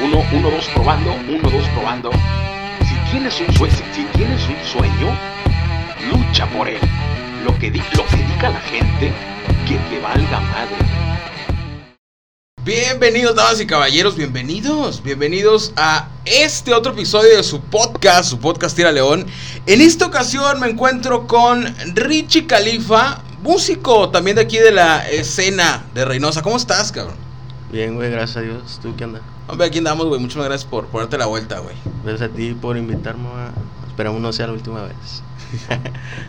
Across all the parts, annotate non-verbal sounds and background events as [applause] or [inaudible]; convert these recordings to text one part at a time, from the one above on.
Uno, uno, dos, probando. Uno, dos, probando. Si tienes un sueño, si tienes un sueño, lucha por él. Lo que, lo que diga la gente, que te valga madre. Bienvenidos, damas y caballeros, bienvenidos, bienvenidos a este otro episodio de su podcast, su podcast Tira León. En esta ocasión me encuentro con Richie Califa, músico también de aquí de la escena de Reynosa. ¿Cómo estás, cabrón? Bien, güey, gracias a Dios. ¿Tú qué onda? Hombre, aquí andamos, güey. Muchas gracias por ponerte la vuelta, güey. Gracias a ti por invitarme. A... Esperamos no sea la última vez. [laughs]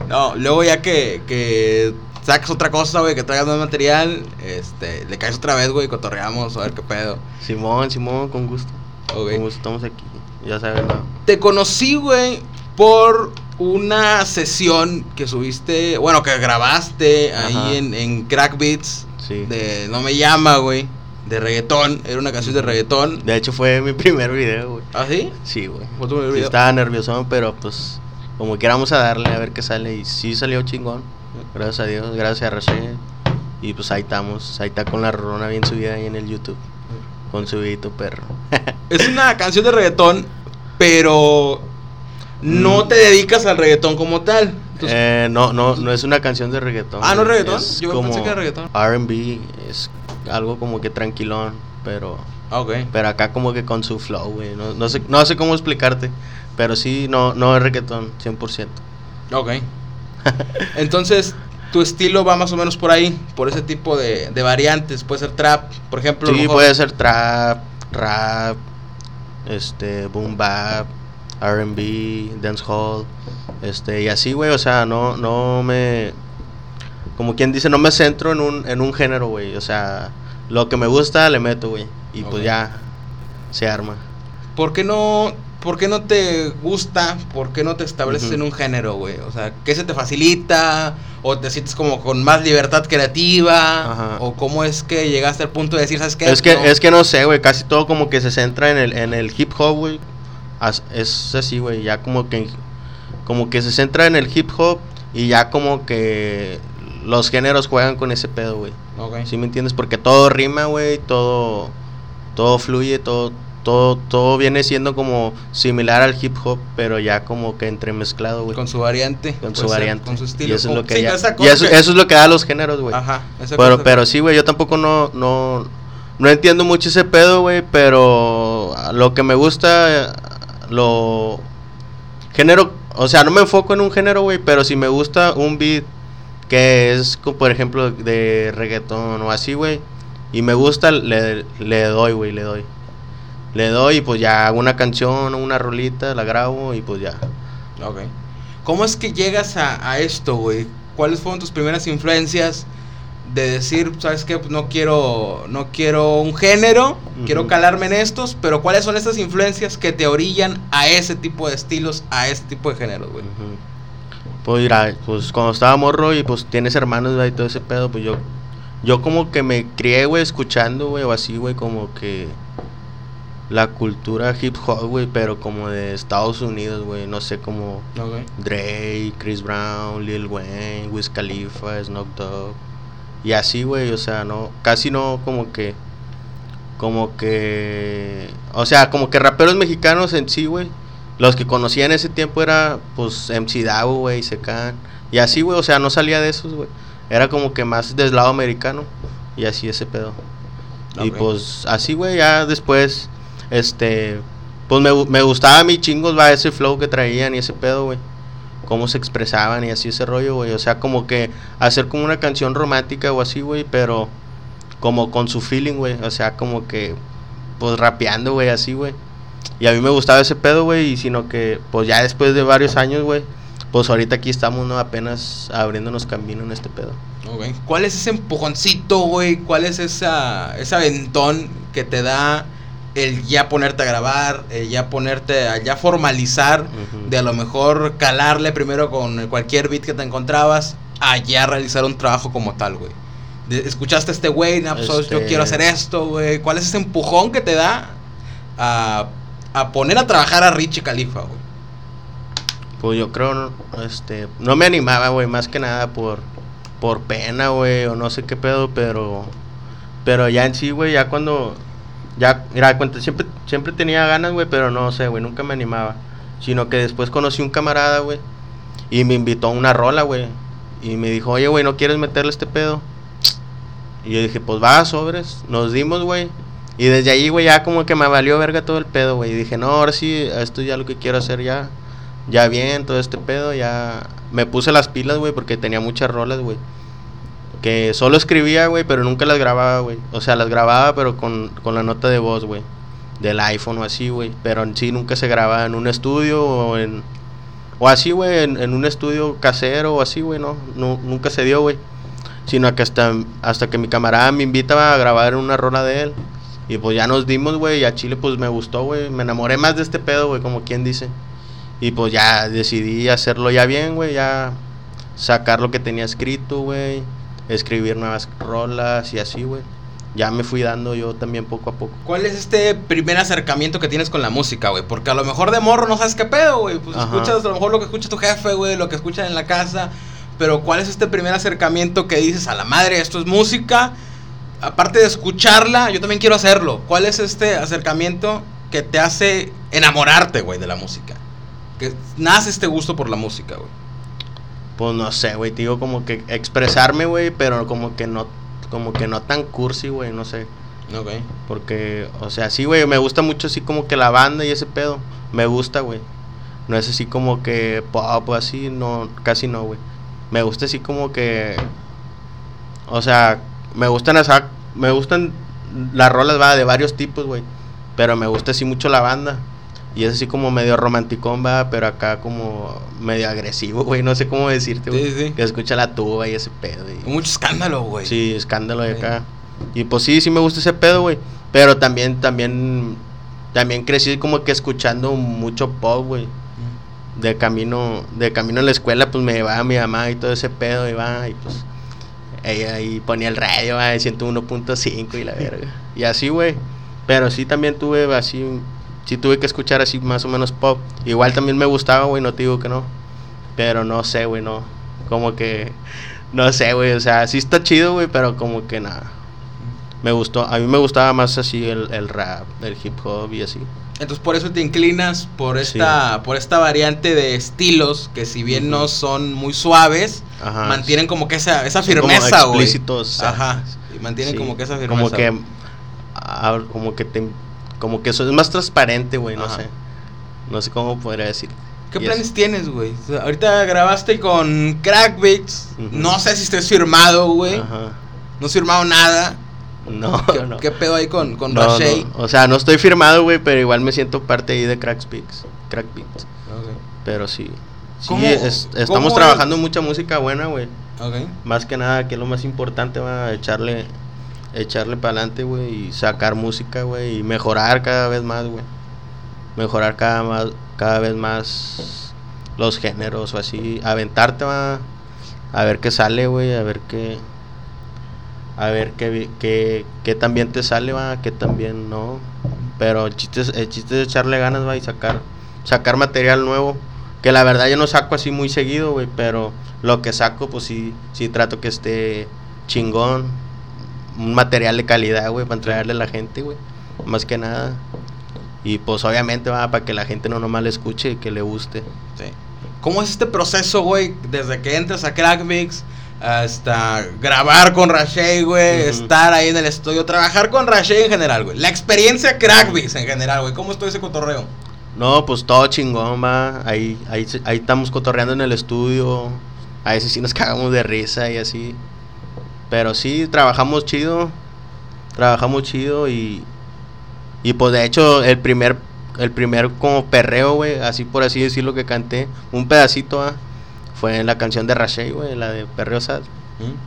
No, luego ya que, que sacas otra cosa, güey, que traigas más material, este, le caes otra vez, güey, cotorreamos, a ver qué pedo. Simón, Simón, con gusto. Con gusto estamos aquí. Ya sabes, ¿no? Te conocí, güey, por una sesión que subiste, bueno, que grabaste Ajá. ahí en, en Crack Beats Sí. De No Me Llama, güey, de reggaetón, era una canción de reggaetón. hecho, fue mi primer video, güey. ¿Ah, sí? Sí, güey. Estaba nervioso, pero pues, como que vamos a darle a ver qué sale. Y sí salió chingón. Gracias a Dios, gracias a Rachel. Y pues ahí estamos. Ahí está con la rona bien subida ahí en el YouTube. Con su vidito perro. [laughs] Es una canción de reggaetón, pero no Mm. te dedicas al reggaetón como tal. Entonces, Eh, no, no, no es una canción de reggaetón. Ah, ¿no es reggaetón? Yo pensé que era reggaetón. R&B es algo como que tranquilón, pero ah, ok. pero acá como que con su flow, güey. No, no sé no sé cómo explicarte, pero sí no no es reggaetón 100%. Ok. [laughs] Entonces, tu estilo va más o menos por ahí, por ese tipo de, de variantes. Puede ser trap, por ejemplo. Sí, puede ser trap, rap, este boom bap, R&B, dancehall, este y así, güey, o sea, no no me como quien dice, no me centro en un en un género, güey, o sea, lo que me gusta le meto, güey, y pues ya se arma. ¿Por qué no, por qué no te gusta? ¿Por qué no te estableces en un género, güey? O sea, ¿qué se te facilita? ¿O te sientes como con más libertad creativa? Ajá. ¿O cómo es que llegaste al punto de decir, ¿sabes qué? Es que No. es que no sé, güey, casi todo como que se centra en el en el hip hop, güey. Es así, güey, ya como que como que se centra en el hip hop y ya como que los géneros juegan con ese pedo, güey. Ok. ¿Sí me entiendes? Porque todo rima, güey, todo todo fluye, todo todo todo viene siendo como similar al hip hop, pero ya como que entremezclado, güey. Con su variante. Con su ser, variante. Con su Y estilo. eso es lo Como- que sí, ya- y eso, es lo que da los géneros, güey. Ajá. esa Pero, cosa- pero sí, güey, yo tampoco no, no, no entiendo mucho ese pedo, güey, pero lo que me gusta, lo... Género, o sea, no me enfoco en un género, güey, pero si me gusta un beat que es, como, por ejemplo, de reggaetón o así, güey, y me gusta, le, le doy, güey, le doy. Le doy y pues ya hago una canción una rolita, la grabo y pues ya. Ok. ¿Cómo es que llegas a, a esto, güey? ¿Cuáles fueron tus primeras influencias de decir, sabes qué, pues no quiero, no quiero un género, quiero calarme en estos, pero cuáles son estas influencias que te orillan a ese tipo de estilos, a ese tipo de géneros, güey? Pues mira, pues cuando estaba morro y pues tienes hermanos, güey, y todo ese pedo, pues yo, yo como que me crié, güey, escuchando, güey, o así, güey, como que la cultura hip hop, güey, pero como de Estados Unidos, güey, no sé, como Ok. Drake, Chris Brown, Lil Wayne, Wiz Khalifa, Snoop Dogg, y así, güey, o sea, no, casi no como que, como que, o sea, como que raperos mexicanos en sí, güey, los que conocía en ese tiempo era, pues, MC Davo, güey, Secan, y así, güey, o sea, no salía de esos, güey, era como que más del lado americano, y así ese pedo. Y pues, así, güey, ya después, este, pues me, me gustaba a mí chingos, va, ese flow que traían y ese pedo, güey cómo se expresaban y así ese rollo, güey. O sea, como que hacer como una canción romántica o así, güey, pero como con su feeling, güey. O sea, como que, pues rapeando, güey, así, güey. Y a mí me gustaba ese pedo, güey, y sino que, pues ya después de varios años, güey, pues ahorita aquí estamos, ¿no? Apenas abriéndonos camino en este pedo. ¿Cuál es ese empujoncito, güey? ¿Cuál es esa, ese aventón que te da el ya ponerte a grabar, el ya ponerte a ya formalizar, de a lo mejor calarle primero con cualquier beat que te encontrabas, a ya realizar un trabajo como tal, güey? ¿Escuchaste a este güey? No, pues, Yo Este- quiero hacer esto, güey. ¿Cuál es ese empujón que te da a, a poner a trabajar a Richie Califa, güey? Pues yo creo, no, este, no me animaba, güey, más que nada por, por pena, güey, o no sé qué pedo, pero, pero ya en sí, güey, ya cuando, ya, mira, cuenta, siempre, siempre tenía ganas, güey, pero no sé, güey, nunca me animaba. Sino que después conocí un camarada, güey, y me invitó a una rola, güey. Y me dijo, oye, güey, ¿no quieres meterle este pedo? Y yo dije, pues va, sobres. Nos dimos, güey. Y desde ahí, güey, ya como que me valió verga todo el pedo, güey. Y dije, no, ahora sí, esto ya lo que quiero hacer ya. Ya bien, todo este pedo, ya. Me puse las pilas, güey, porque tenía muchas rolas, güey. Que solo escribía, güey, pero nunca las grababa, güey. O sea, las grababa, pero con, con la nota de voz, güey. Del iPhone o así, güey. Pero en sí nunca se grababa en un estudio o en. O así, güey, en, un estudio casero o así, güey, no, no. Nunca se dio, güey. Sino que hasta, hasta que mi camarada me invitaba a grabar una rola de él. Y pues ya nos dimos, güey, y a Chile pues me gustó, güey. Me enamoré más de este pedo, güey, como quien dice. Y pues ya decidí hacerlo ya bien, güey, ya sacar lo que tenía escrito, güey. Escribir nuevas rolas y así, güey. Ya me fui dando yo también poco a poco. ¿Cuál es este primer acercamiento que tienes con la música, güey? Porque a lo mejor de morro no sabes qué pedo, güey. Pues Ajá. escuchas a lo mejor lo que escucha tu jefe, güey, lo que escuchan en la casa. Pero ¿cuál es este primer acercamiento que dices a la madre, esto es música? Aparte de escucharla, yo también quiero hacerlo. ¿Cuál es este acercamiento que te hace enamorarte, güey, de la música? Que nace este gusto por la música, güey. Pues no sé, güey, te digo como que expresarme, güey, pero como que no como que no tan cursi, güey, no sé. Ok. Porque, o sea, sí, güey, me gusta mucho así como que la banda y ese pedo. Me gusta, güey. No es así como que pop así, no, casi no, güey. Me gusta así como que. O sea, me gustan esa, me gustan las rolas, va, de varios tipos, güey. Pero me gusta así mucho la banda. Y es así como medio romanticón, va, pero acá como medio agresivo, güey. No sé cómo decirte, güey. Sí, sí. Que escucha la tuba y ese pedo. y- Mucho escándalo, güey. Sí, escándalo de Sí. acá. Y pues sí, sí me gusta ese pedo, güey. Pero también, también, también crecí como que escuchando mucho pop, güey. De camino, de camino a la escuela, pues me llevaba mi mamá y todo ese pedo, y va, y pues ella ahí ponía el radio, va, de 101.5 y la verga. Y así, güey. Pero sí también tuve así, sí tuve que escuchar así más o menos pop. Igual también me gustaba, güey, no te digo que no. Pero no sé, güey, no. Como que, no sé, güey, o sea, sí está chido, güey, pero como que nada. Me gustó, a mí me gustaba más así el, el rap, el hip hop y así. Entonces por eso te inclinas por esta, por esta variante de estilos que si bien no son muy suaves, Ajá. mantienen como que esa, esa como firmeza, güey. explícitos, Ajá. Y mantienen Sí, como que esa firmeza. Como que, ah, como que te, como que eso es más transparente, güey, no Ajá. sé. No sé cómo podría decir. ¿Qué planes eso. tienes, güey? O sea, ahorita grabaste con Crackbeats. Ujú. No sé si estés firmado, güey. Ajá. No has firmado nada. No, ¿Qué, [laughs] no. qué pedo ahí con, con No, Rashay? no, O sea, no estoy firmado, güey, pero igual me siento parte ahí de Crackbeats. Crackbeats. Pero sí. Sí, ¿Cómo- es- estamos es? trabajando en mucha música buena, güey. Más que nada, que es lo más importante, va a echarle, echarle para adelante, güey, y sacar música, güey, y mejorar cada vez más, güey. Mejorar cada, más, cada vez más los géneros o así. Aventarte, va, a ver qué sale, güey, a ver qué... A ver qué, qué, qué también te sale, va, qué también no. Pero el chiste, es, el chiste es echarle ganas, va, y sacar, sacar material nuevo. Que la verdad yo no saco así muy seguido, güey, pero lo que saco, pues sí, sí trato que esté chingón. Un material de calidad, güey, para entregarle a la gente, güey. Más que nada. Y pues obviamente va para que la gente no nomás le escuche y que le guste. ¿Cómo es este proceso, güey? Desde que entras a Crackmix hasta grabar con Rashay, güey, estar ahí en el estudio, trabajar con Rashay en general, güey. La experiencia Crackmix en general, güey. ¿Cómo estuvo ese cotorreo? No, pues todo chingón, va. Ahí, ahí, ahí estamos cotorreando en el estudio. A veces sí nos [laughs] cagamos de risa y así. Pero sí, trabajamos chido. Trabajamos chido y. Y pues de hecho, el primer. El primer como perreo, güey. Así por así decirlo que canté. Un pedacito, ah, Fue en la canción de Rashay, güey. La de Perreo Sad.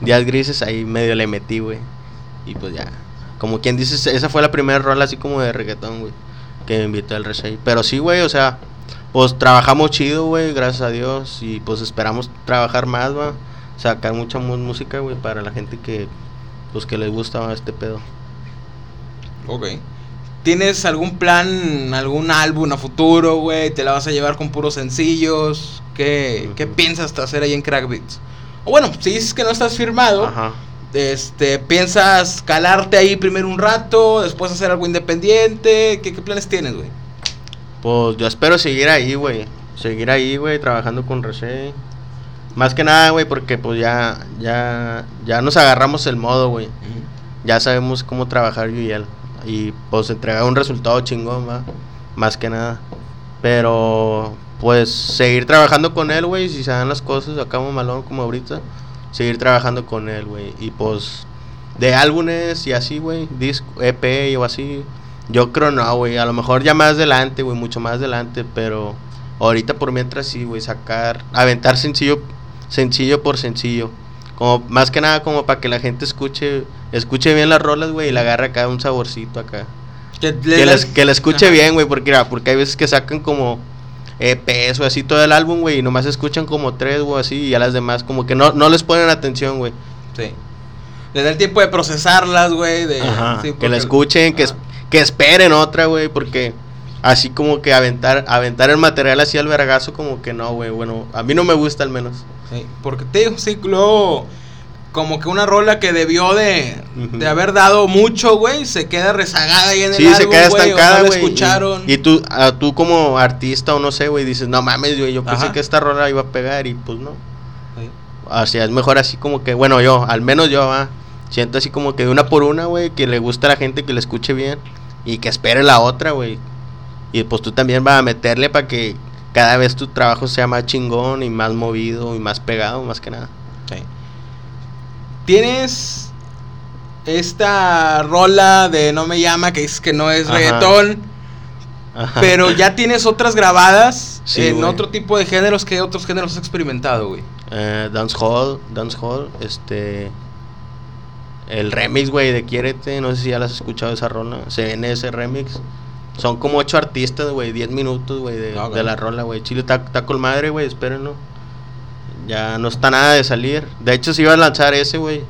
Días grises, ahí medio le metí, güey. Y pues ya. Como quien dice, esa fue la primera rola así como de reggaetón, güey. Que me invitó el Reshay. Pero sí, güey, o sea, pues trabajamos chido, güey, gracias a Dios. Y pues esperamos trabajar más, va. Sacar mucha mu- música, güey, para la gente que, pues que les gusta este pedo. Ok. ¿Tienes algún plan, algún álbum a futuro, güey? ¿Te la vas a llevar con puros sencillos? ¿Qué. ¿qué piensas hacer ahí en Crackbeats? O bueno, si dices que no estás firmado, Ajá. Este, ¿piensas calarte ahí primero un rato, después hacer algo independiente? ¿Qué, qué planes tienes, güey? Pues yo espero seguir ahí, güey. Seguir ahí, güey, trabajando con Roche. Más que nada, güey, porque pues ya, ya, ya nos agarramos el modo, güey. Ya sabemos cómo trabajar yo y él. Y pues entregar un resultado chingón, va. Más que nada. Pero, pues, seguir trabajando con él, güey. Si se dan las cosas acá malón como ahorita. Seguir trabajando con él, güey. Y pues, de álbumes y así, güey. Disco, EP o así. Yo creo no, güey. A lo mejor ya más adelante, güey. Mucho más adelante. Pero ahorita por mientras sí, güey. Sacar, aventar sencillo, sencillo por sencillo. Como, más que nada como para que la gente escuche, escuche bien las rolas, güey. Y le agarre acá un saborcito acá. Que, Que, les, que le escuche bien, güey, porque, mira, porque hay veces que sacan como EPs o así todo el álbum, güey, y nomás escuchan como tres o así, y a las demás como que no, no les ponen atención, güey. Sí. Le da el tiempo de procesarlas, güey. De, Ajá, sí, que la escuchen, que, es- que esperen otra, güey, porque así como que aventar, aventar el material así al vergazo, como que no, güey, bueno, a mí no me gusta al menos. Sí, porque te digo, sí, luego como que una rola que debió de, de haber dado mucho, güey, se queda rezagada ahí en Sí, el se álbum, queda güey, o estancada, no la güey. y- tú, tú como artista o no sé, güey, dices, no mames, güey, yo pensé Ajá. que esta rola iba a pegar y pues no. Sí. O sea, es mejor así como que, bueno, yo, al menos yo, ah, siento así como que de una por una, güey, que le gusta a la gente, que le escuche bien y que espere la otra, güey. Y pues tú también vas a meterle para que cada vez tu trabajo sea más chingón y más movido y más pegado, más que nada. Sí. Tienes esta rola de No me llama, que dices que no es Ajá. reggaetón, Ajá. pero ya [laughs] tienes otras grabadas Sí, en otro tipo de géneros que otros géneros has experimentado, güey. Eh, dance Hall, Dance Hall, este. El remix, güey, de Quiérete, no sé si ya las has escuchado esa rola. Se viene ese remix. Son como ocho artistas, güey, 10 minutos, güey, de, de la rola, güey. Chile está, está con madre, güey, espérenlo. Ya no está nada de salir. De hecho, se iba a lanzar ese, güey.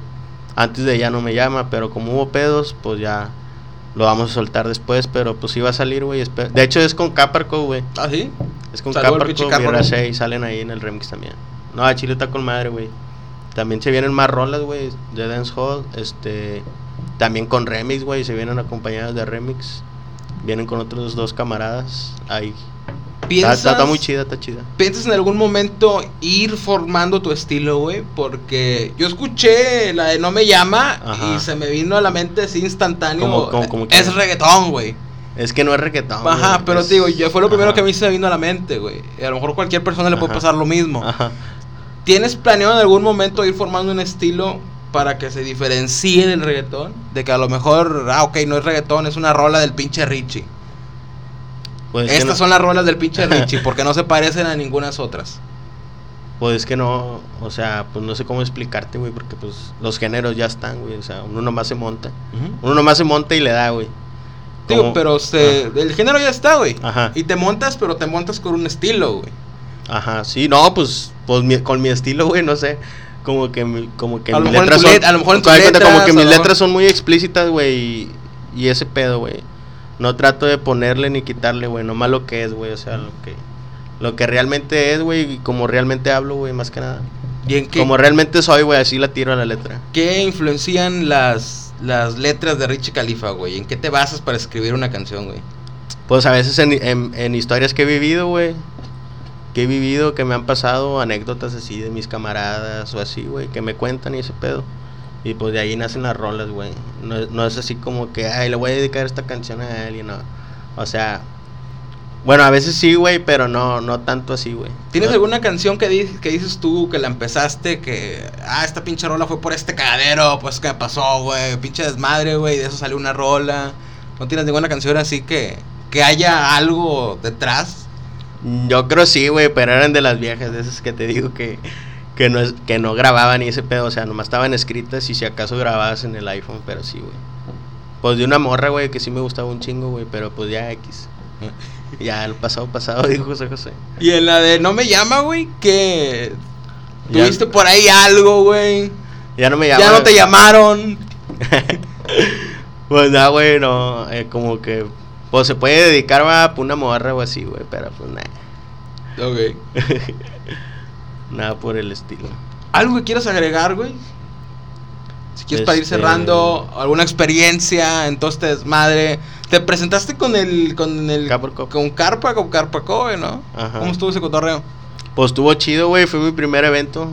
Antes de Ya no me llama, pero como hubo pedos, pues ya lo vamos a soltar después. Pero pues iba a salir, güey. De hecho, es con Caparco, güey. ¿Ah, sí? Es con Saludo Caparco Caparco. Salen ahí en el remix también. No, Chile está con madre, güey. También se vienen más rolas, güey, de Dancehall. Este, también con remix, güey. Se vienen acompañadas de remix. Vienen con otros dos camaradas. Ahí. Está, ¿Piensas, está- está muy chida, está chida. ¿Piensas en algún momento ir formando tu estilo, güey? Porque yo escuché la de No me llama Ajá. y se me vino a la mente así instantáneo. ¿Cómo- cómo- cómo qué? es reggaetón, güey. Es que no es reggaetón. Ajá, pero es- te digo, ya fue lo primero ajá. que a mí se me vino a la mente, güey. Y a lo mejor cualquier persona le puede pasar lo mismo. Ajá. ¿Tienes planeado en algún momento ir formando un estilo para que se diferencie del reggaetón? De que a lo mejor, ah, ok, no es reggaetón, es una rola del pinche Richie. Pues Estas no- son las rolas del pinche [laughs] Richie, porque no se parecen a ninguna otras. Pues es que no, o sea, pues no sé cómo explicarte, güey, porque pues los géneros ya están, güey, o sea, uno nomás se monta. Uno nomás se monta y le da, güey. Digo, pero se, el género ya está, güey. Ajá. Y te montas, pero te montas con un estilo, güey. Ajá, sí, no, pues, pues mi- con mi estilo, güey, no sé. Como que, como que A lo mis mejor en letras tu son. a lo mejor en tus cuenta, como letras, que mis letras mejor- son muy explícitas, güey, y, y ese pedo, güey. No trato de ponerle ni quitarle, güey, nomás lo que es, güey, o sea, lo que, lo que realmente es, güey, y como realmente hablo, güey, más que nada. ¿Y en qué, Como realmente soy, güey, así la tiro a la letra. qué influencian las, las letras de Richie Khalifa, güey? ¿En qué te basas para escribir una canción, güey? Pues a veces en, en- en historias que he vivido, güey. Que he vivido, que me han pasado anécdotas así de mis camaradas o así, güey, que me cuentan y ese pedo. Y pues de ahí nacen las rolas, güey. No, no es así como que, ay, le voy a dedicar esta canción a alguien, no. O sea, bueno, a veces sí, güey, pero no, no tanto así, güey. ¿Tienes No- alguna canción que, di- que dices tú que la empezaste que, ah, esta pinche rola fue por este cagadero, pues que pasó, güey, pinche desmadre, güey, de eso salió una rola? ¿No tienes ninguna canción así que, que haya algo detrás? Yo creo sí, güey, pero eran de las viejas, de esas que te digo que, que, no, es, que no grababan y ese pedo, o sea, nomás estaban escritas y si acaso grabadas en el iPhone, pero sí, güey. Pues de una morra, güey, que sí me gustaba un chingo, güey, pero pues ya X. [laughs] Ya el pasado pasado, [laughs] dijo José José. Y en la de No me llama, güey, que Ya- tuviste por ahí algo, güey. Ya no me Ya, llama. no te llamaron. [laughs] pues nada, güey, no, eh, como que, pues se puede dedicar a una morra o así, güey, pero pues nada. Ok. [laughs] nada por el estilo. ¿Algo que quieras agregar, güey? Si quieres para ir Este- cerrando, alguna experiencia en todo este desmadre. Te presentaste con el. con el. Capor Cop. con Carpa, con Carpa Kobe, ¿no? Ajá. ¿Cómo estuvo ese cotorreo? Pues estuvo chido, güey. Fue mi primer evento.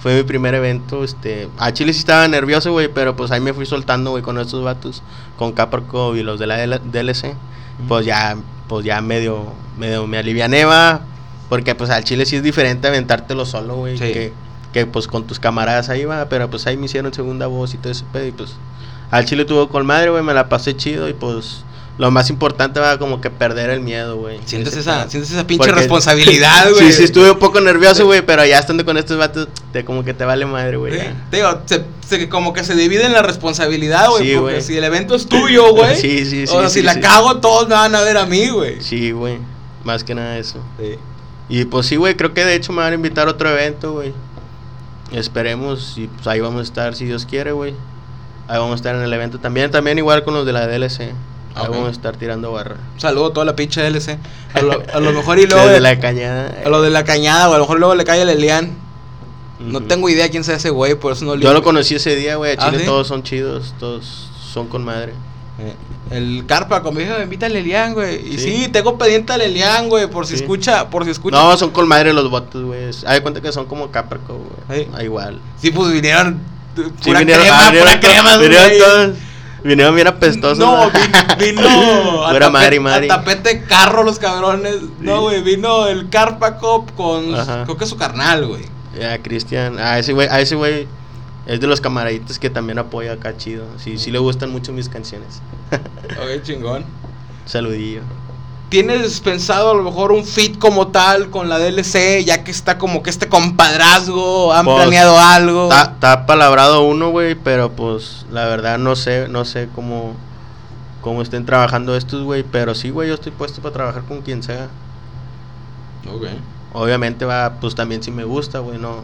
Fue mi primer evento. Este. A Chile sí estaba nervioso, güey. Pero pues ahí me fui soltando, güey, con estos vatos. Con Caparco y los de la L- Pues ya, pues ya medio, medio me aliviané, va. Porque pues al Chile sí es diferente aventártelo solo, güey. Sí. Que, que pues con tus camaradas ahí va. Pero pues ahí me hicieron segunda voz y todo ese pedo. Y pues al Chile tuvo con madre, güey. Me la pasé chido. Y pues lo más importante va como que perder el miedo, güey. Sientes esa, sientes esa pinche Porque- responsabilidad, [laughs] güey. Sí, sí, estuve un poco nervioso, güey, pero ya estando con estos vatos, te, como que te vale madre, güey. Sí, digo, se, se- como que se dividen la responsabilidad, güey. Sí, porque si el evento es tuyo, [laughs] güey. Sí, sí, sí, O sí, si la sí. cago, todos me van a ver a mí, güey. Sí, güey, más que nada eso. Y pues sí, güey, creo que de hecho me van a invitar a otro evento, güey. Esperemos y pues ahí vamos a estar, si Dios quiere, güey. Ahí vamos a estar en el evento también, también igual con los de la DLC. Vamos a estar tirando barra. Un saludo a toda la pinche DLC. A lo, a lo mejor y [laughs] luego. De- la cañada. A lo de la cañada, güey. A lo mejor luego le cae el Elian. No tengo idea quién sea ese güey, por eso no le. Yo lo conocí ese día, güey. A ¿Ah, Chile sí? todos son chidos, todos son con madre. Eh, El Carpa, como dijo, invita al Elian, güey. Y sí. Sí. tengo pendiente al Elian, güey, por si Sí. escucha, por si escucha. No, son con madre los votos, güey. De cuenta que son como Caprico, güey. Sí. Ah, igual. Sí, pues vinieron. Sí, Pura vinieron, crema, ah, vinieron pura crema, vinieron todos. Vinieron bien apestosos. No, vi- vino [laughs] a tapete, a carro los cabrones. No, güey, vino el Carpa Cop con, Ajá. creo que su carnal, güey. Ya, Cristian. A ese güey, a ese güey es de los camaraditos que también apoya acá chido. Sí, sí le gustan mucho mis canciones. [laughs] Ok, chingón. Saludillo. ¿Tienes pensado a lo mejor un fit como tal con la DLC, ya que está como que este compadrazgo, han Pues, planeado algo? Está, está palabrado uno, güey, pero pues la verdad no sé, no sé cómo, cómo estén trabajando estos, güey. Pero sí, güey, yo estoy puesto para trabajar con quien sea. Ok. Obviamente va, pues también si me gusta, güey, no,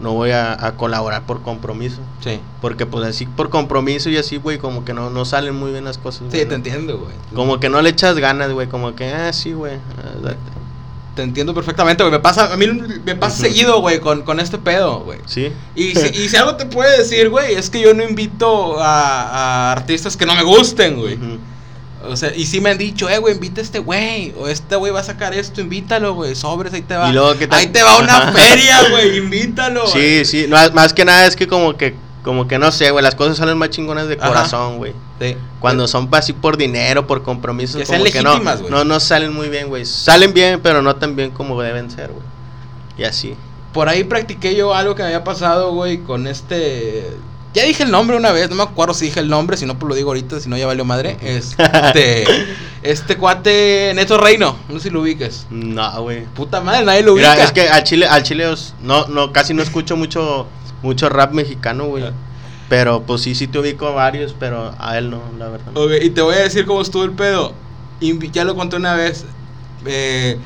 no voy a, a colaborar por compromiso. Sí. Porque pues así por compromiso y así, güey, como que no, no salen muy bien las cosas. Sí, güey, te ¿no? entiendo, güey. Como que no le echas ganas, güey, como que, ah, sí, güey. ah. Te entiendo perfectamente, güey. Me pasa, a mí me pasa seguido, güey, con, con este pedo, güey. Sí. Y si, y si algo te puede decir, güey, es que yo no invito a, a artistas que no me gusten, güey. Ujú. O sea, y sí me han dicho, eh, güey, invita a este güey. O este güey va a sacar esto, invítalo, güey. Sobres, ahí te va. Y luego, ¿qué tal? Ahí te va una feria, [laughs] güey, invítalo. Sí, sí, no, más que nada es que como que, como que no sé, güey, las cosas salen más chingonas de Ajá. corazón, güey. Sí. Cuando son así por dinero, por compromisos, Que como que no, no, no salen muy bien, güey. Salen bien, pero no tan bien como deben ser, güey. Y así. Por ahí practiqué yo algo que me había pasado, güey, con este. Ya dije el nombre una vez, no me acuerdo si dije el nombre, si no, pues lo digo ahorita, si no ya valió madre. Este. [laughs] este cuate Neto Reino, no sé si lo ubiques. No, güey. Puta madre, nadie lo ubica. Mira, es que al Chile, al Chile no, no, casi no escucho mucho, mucho rap mexicano, güey. Pero pues sí, sí te ubico a varios, pero a él no, la verdad. Ok, y te voy a decir cómo estuvo el pedo. Ya lo conté una vez. Eh,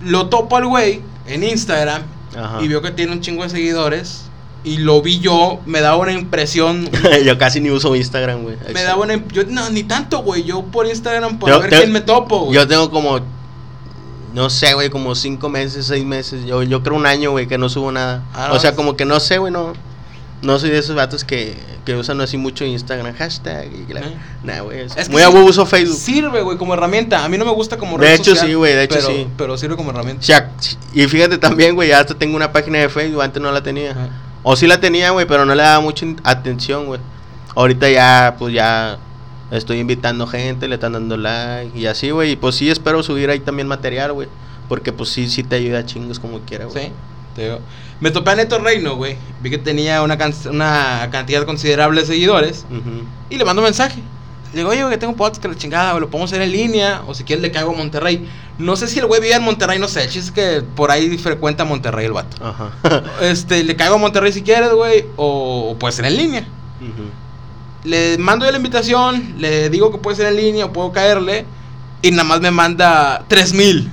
lo topo al güey en Instagram Ajá. y veo que tiene un chingo de seguidores. Y lo vi yo, me daba una impresión. [laughs] Yo casi ni uso Instagram, güey. me daba una. Yo, no, ni tanto, güey. Yo por Instagram, por Yo ver te- quién me topo, güey. Yo tengo como, no sé, güey, como cinco meses, seis meses. Yo, yo creo un año, güey, que no subo nada. Ah, no, o sea, como que no sé, güey, no. No soy de esos vatos que, que usan así mucho Instagram, hashtag. Y la, Eh. Nah, güey. es Es que muy sí- a huevo uso Facebook. Sirve, güey, como herramienta. A mí no me gusta como De red hecho, social, sí, güey, de hecho, pero- sí. Pero sirve como herramienta. O sea, y fíjate también, güey, hasta tengo una página de Facebook, antes no la tenía. Ajá. O sí la tenía, güey, pero no le daba mucha atención, güey. Ahorita ya, pues ya estoy invitando gente, le están dando like y así, güey. Y pues sí espero subir ahí también material, güey. Porque pues sí, sí te ayuda a chingos como quiera, güey. Sí, te digo. Me topé a Neto Reino, güey. Vi que tenía una, can- una cantidad considerable de seguidores. Y le mando un mensaje. Le digo, oye, que tengo un podcast que la chingada, lo podemos hacer en línea. O si quieres, le caigo a Monterrey. No sé si el güey vive en Monterrey, no sé. El chiste es que por ahí frecuenta Monterrey el vato. Ajá. [laughs] Este, le caigo a Monterrey si quieres, güey. O, o puede ser en línea. Ujú. Le mando yo la invitación. Le digo que puede ser en línea o puedo caerle. Y nada más me manda 3000.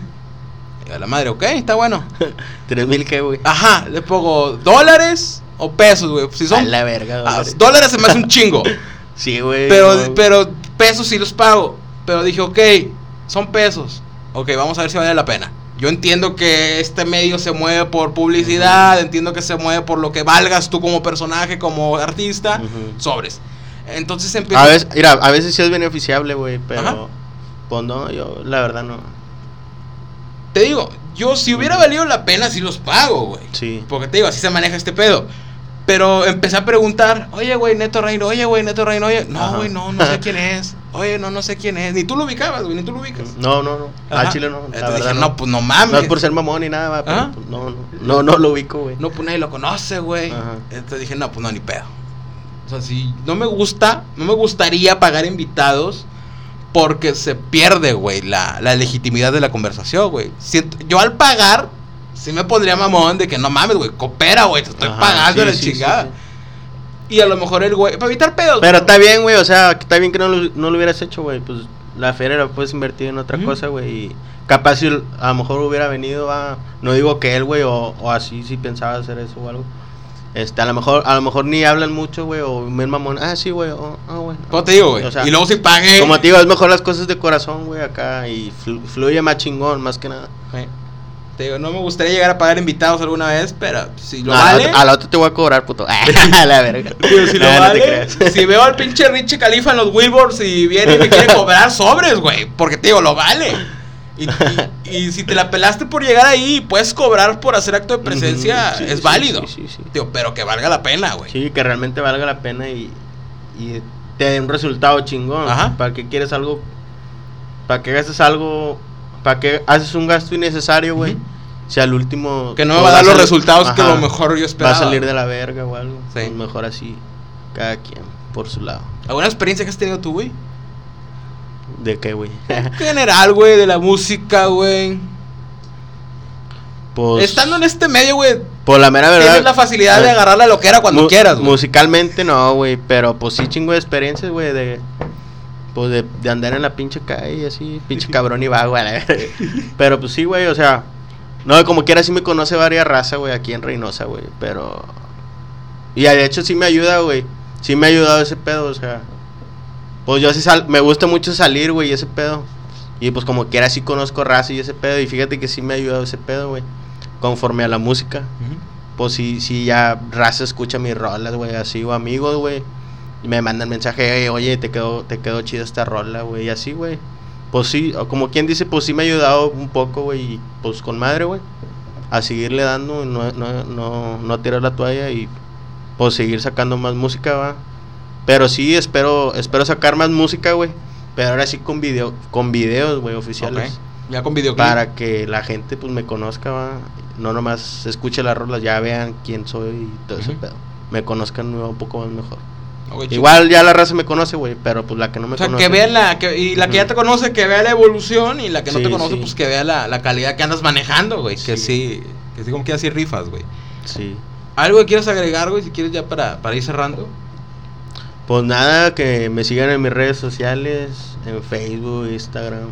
Y a la madre, ok, está bueno. [laughs] ¿Tres mil qué, güey? Ajá, le pongo dólares o pesos, güey. Si A son la verga, Ah, dólares. dólares se me hace un chingo. [laughs] Sí, güey. pero, no. pero pesos sí los pago. Pero dije, ok, son pesos. Ok, vamos a ver si vale la pena. Yo entiendo que este medio se mueve por publicidad, entiendo que se mueve por lo que valgas tú como personaje, como artista, sobres. Entonces empieza... A veces, mira, a veces sí es beneficiable, güey, pero Ajá. pues no, yo la verdad no. Te digo, yo si hubiera valido la pena, sí los pago, güey. Sí. Porque te digo, así se maneja este pedo. Pero empecé a preguntar, oye, güey, Neto Reino, oye, güey, Neto Reino, oye. No, güey, no, no sé [laughs] quién es. Oye, no, no sé quién es. Ni tú lo ubicabas, güey, ni tú lo ubicas. No, no, no. Al chile no. La Entonces verdad dije, no. no, pues no mames. No es por ser mamón ni nada, pero Ajá. pues, no, no, no, no lo ubico, güey. No, pues nadie lo conoce, güey. Entonces dije, no, pues no, ni pedo. O sea, si no me gusta, no me gustaría pagar invitados porque se pierde, güey, la, la legitimidad de la conversación, güey. Siento- yo al pagar, sí me pondría mamón de que no mames, güey, coopera, güey, te estoy Ajá, pagando sí, la sí, chingada. sí. Y a lo mejor el güey, para evitar pedos. Pero está bien, güey, o sea, está bien que no lo, no lo hubieras hecho, güey. Pues la feria la puedes invertir en otra Ujú. cosa, güey. Y capaz si a lo mejor hubiera venido a. No digo que él, güey, o, o así si pensaba hacer eso o algo. Este, a lo mejor, a lo mejor ni hablan mucho, güey, o me mamón, ah, sí, güey, oh, ah, güey. ¿Cómo te digo, güey? O sea, y luego si pagué. Como te digo, es mejor las cosas de corazón, güey, acá y flu- fluye más chingón, más que nada. Te digo, no me gustaría llegar a pagar invitados alguna vez, pero si lo No, a la vale. otra- a la otra te voy a cobrar, puto. [laughs] a la verga. Digo, si No, vale, si veo al pinche Richie Califa en los Wilburs y viene y me quiere cobrar sobres, güey. Porque te digo, lo vale. Y, y- y si te la pelaste por llegar ahí y puedes cobrar por hacer acto de presencia, sí, es sí, válido. sí, sí, sí. Digo, pero que valga la pena, güey. Sí, que realmente valga la pena y, y te dé un resultado chingón. Ajá. ¿Para qué quieres algo? ¿Para qué gastes algo? ¿Para qué haces un gasto innecesario, güey? Ujú. Si al último... Que no pues, me va a dar los resultados que Ajá. a lo mejor yo Va esperaba. a salir de la verga o algo. Sí. Pues mejor así, cada quien por su lado. ¿Alguna experiencia que has tenido tú, güey? ¿De qué, güey? En general, güey, de la música, güey. pues... Estando en este medio, güey, Por la mera verdad... tienes la facilidad de eh, agarrar la loquera cuando mu- quieras, güey. Musicalmente no, güey, pero pues sí chingo de experiencias, güey, de... Pues de, de andar en la pinche calle así, pinche cabrón y vago, verga. Pero pues sí, güey, o sea... No, como quiera sí me conoce varias razas, güey, aquí en Reynosa, güey, pero... Y de hecho sí me ayuda, güey. Sí me ha ayudado ese pedo, o sea... Pues yo sí sal... me gusta mucho salir, güey, ese pedo. Y pues como quiera sí conozco raza y ese pedo. Y fíjate que sí me ha ayudado ese pedo, güey. Conforme a la música. Pues sí, sí, ya raza escucha mis rolas, güey, así, o amigos, güey. Y me mandan mensaje, "Ey, oye, te quedó, te quedó chida esta rola, güey, y así, güey. Pues sí, o como quien dice, pues sí me ha ayudado un poco, güey, y pues con madre, güey. A seguirle dando, no, no, no, no tirar la toalla y pues seguir sacando más música, va. Pero sí, espero, espero sacar más música, güey. Pero ahora sí con video, con videos, güey, oficiales. Ya con videoclip. Para que la gente pues me conozca, va. No nomás escuche las rolas, ya vean quién soy y todo ese pedo. Me conozcan un poco más mejor. Chido. Igual ya la raza me conoce, güey, pero pues la que no me O sea, conoce. que vea la. Que, y la que ya te conoce, que vea la evolución. Y la que no Sí, te conoce, sí. pues que vea la, la calidad que andas manejando, güey. Que Sí. sí. Que sí, como que así rifas, güey. Sí. ¿Algo que quieras agregar, güey? Si quieres ya para, para ir cerrando. Pues nada, que me sigan en mis redes sociales, en Facebook, Instagram,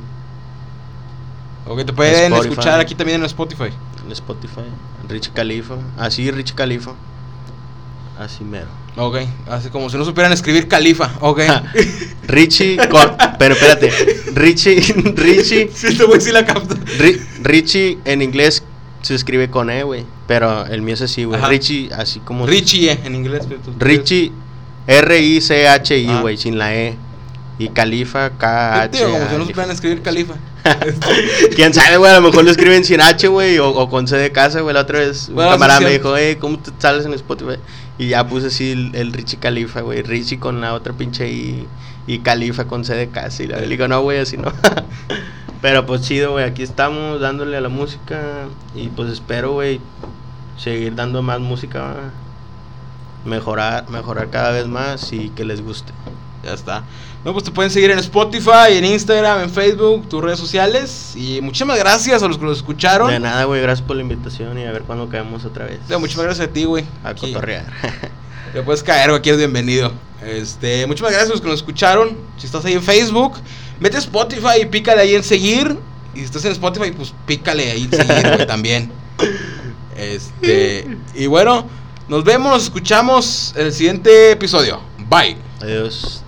O que te pueden Spotify. escuchar aquí también en Spotify. en Spotify, Rich Califa. Así, Rich Califa. Así mero. Ok. Así como si no supieran escribir califa. Ok. Richie con... Pero espérate. Richie... [laughs] Richie... [laughs] sí, este güey sí la capta. Ri- Richie en inglés se escribe con E, güey. Pero el mío es así, güey. Richie, así como. Richie, eh, en inglés. pero Richie, R-I-C-H-I, Ah. güey, sin la E. Y Califa, Sí, K-H. tío, como si no supieran escribir califa. [laughs] Quién sabe, güey, a lo mejor lo escriben sin H, güey, o, o con C de casa, güey. La otra vez un Bueno, camarada me dijo, eh, ¿cómo te sales en Spotify? Y ya puse así el, el Richie Califa, güey. Richie con la otra pinche I y Califa con C de casa. Y le digo, no, güey, así no. [laughs] Pero pues chido, güey, aquí estamos dándole a la música. Y pues espero, güey, seguir dando más música. Mejorar, mejorar cada vez más y que les guste. Ya está. No, pues te pueden seguir en Spotify, en Instagram, en Facebook, tus redes sociales. Y muchísimas gracias a los que lo escucharon. De nada, güey, gracias por la invitación y a ver cuándo caemos otra vez. No, muchísimas gracias a ti, güey. A Aquí. cotorrear. [laughs] Te puedes caer, güey, aquí es bienvenido. Este, muchísimas gracias a los que nos escucharon. Si estás ahí en Facebook, vete a Spotify y pícale ahí en seguir. Y si estás en Spotify, pues pícale ahí en seguir, güey, [laughs] también. Este, y bueno, nos vemos, nos escuchamos en el siguiente episodio. Bye. Adiós.